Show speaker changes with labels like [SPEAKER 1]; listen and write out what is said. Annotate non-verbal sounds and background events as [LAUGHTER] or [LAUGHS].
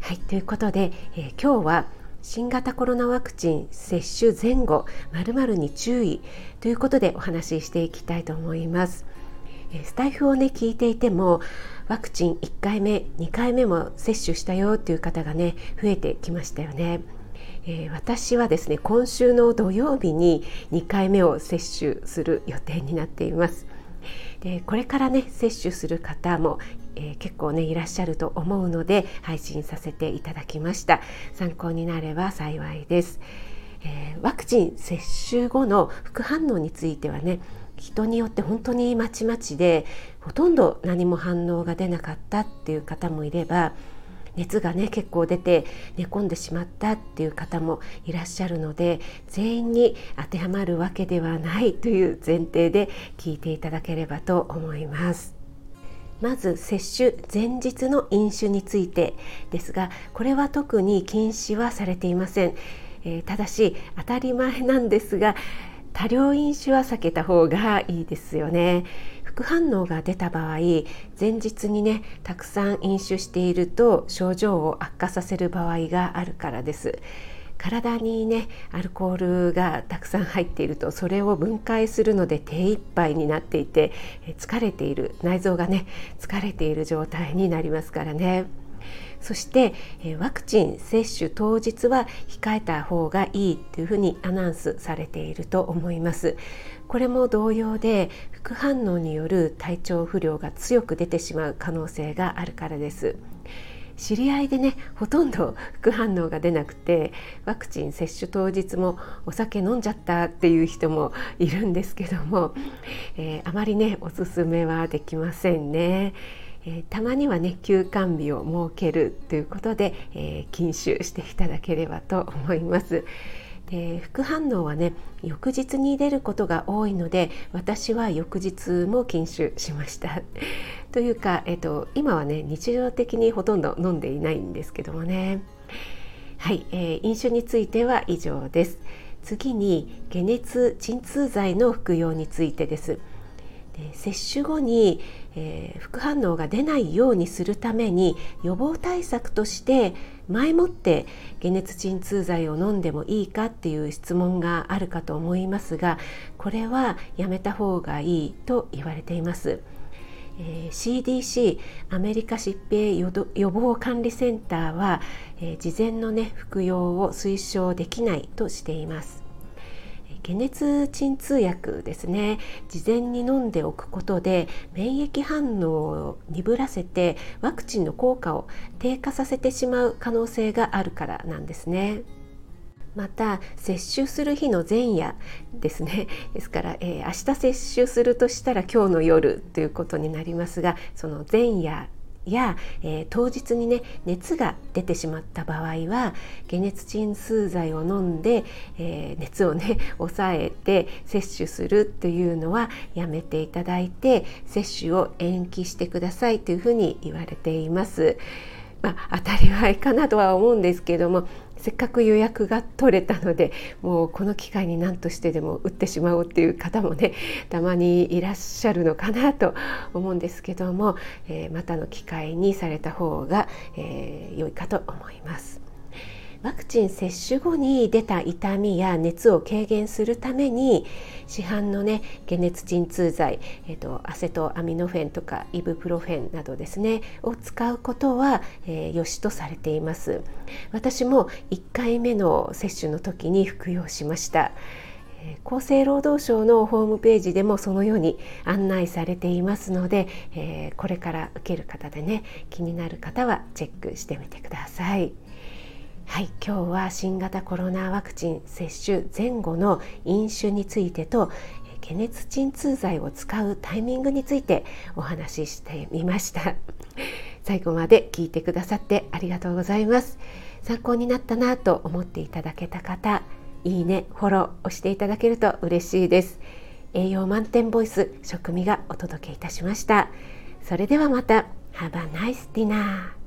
[SPEAKER 1] はいということで、えー、今日は新型コロナワクチン接種前後まるに注意ということでお話ししていきたいと思います。スタイフをね聞いていてもワクチン1回目2回目も接種したよっていう方がね増えてきましたよね。えー、私はですね今週の土曜日に2回目を接種する予定になっています。でこれからね接種する方も、えー、結構ねいらっしゃると思うので配信させていただきました。参考になれば幸いです、えー、ワクチン接種後の副反応についてはね人によって本当にまちまちでほとんど何も反応が出なかったっていう方もいれば熱がね結構出て寝込んでしまったっていう方もいらっしゃるので全員に当てはまるわけではないという前提で聞いていただければと思います。まず接種前日の飲酒についてですがこれは特に禁止はされていません、えー、ただし当たり前なんですが多量飲酒は避けた方がいいですよね副反応が出た場合前日にねたくさん飲酒していると症状を悪化させる場合があるからです。体にねアルコールがたくさん入っているとそれを分解するので手一杯になっていて疲れている内臓がね疲れている状態になりますからね。そしてワクチン接種当日は控えた方がいいというふうにアナウンスされていると思います。これも同様で副反応による体調不良が強く出てしまう可能性があるからです知り合いでねほとんど副反応が出なくてワクチン接種当日もお酒飲んじゃったっていう人もいるんですけども、えー、あまりねおすすめはできませんね。えー、たまにはね休館日を設けるということで、えー、禁酒していただければと思います。で副反応はね翌日に出ることが多いので私は翌日も禁酒しました。[LAUGHS] というか、えっと、今はね日常的にほとんど飲んでいないんですけどもね。はい、えー、飲酒については以上です。次に解熱鎮痛剤の服用についてです。で接種後にえー、副反応が出ないようにするために予防対策として前もって解熱鎮痛剤を飲んでもいいかっていう質問があるかと思いますがこれはやめた方がいいと言われています。えー、CDC アメリカ疾病予防管理センターは、えー、事前の、ね、服用を推奨できないとしています。解熱鎮痛薬ですね事前に飲んでおくことで免疫反応を鈍らせてワクチンの効果を低下させてしまう可能性があるからなんですね。また接種する日の前夜ですねですから、えー、明日接種するとしたら今日の夜ということになりますがその前夜や、えー、当日にね熱が出てしまった場合は解熱鎮痛剤を飲んで、えー、熱をね [LAUGHS] 抑えて摂取するというのはやめていただいて摂取を延期してくださいというふうに言われています。まあ、当たり前かなとは思うんですけどもせっかく予約が取れたのでもうこの機会に何としてでも打ってしまおうっていう方もねたまにいらっしゃるのかなと思うんですけども、えー、またの機会にされた方が、えー、良いかと思います。ワクチン接種後に出た痛みや熱を軽減するために市販のね解熱鎮痛剤、えーと、アセトアミノフェンとかイブプロフェンなどですねを使うことは、えー、良しとされています私も1回目の接種の時に服用しました厚生労働省のホームページでもそのように案内されていますので、えー、これから受ける方でね気になる方はチェックしてみてください。はい今日は新型コロナワクチン接種前後の飲酒についてと解熱鎮痛剤を使うタイミングについてお話ししてみました。[LAUGHS] 最後まで聞いてくださってありがとうございます。参考になったなと思っていただけた方いいねフォロー押していただけると嬉しいです。栄養満点ボイス食味がお届けいたしました。それではまた。Have a nice dinner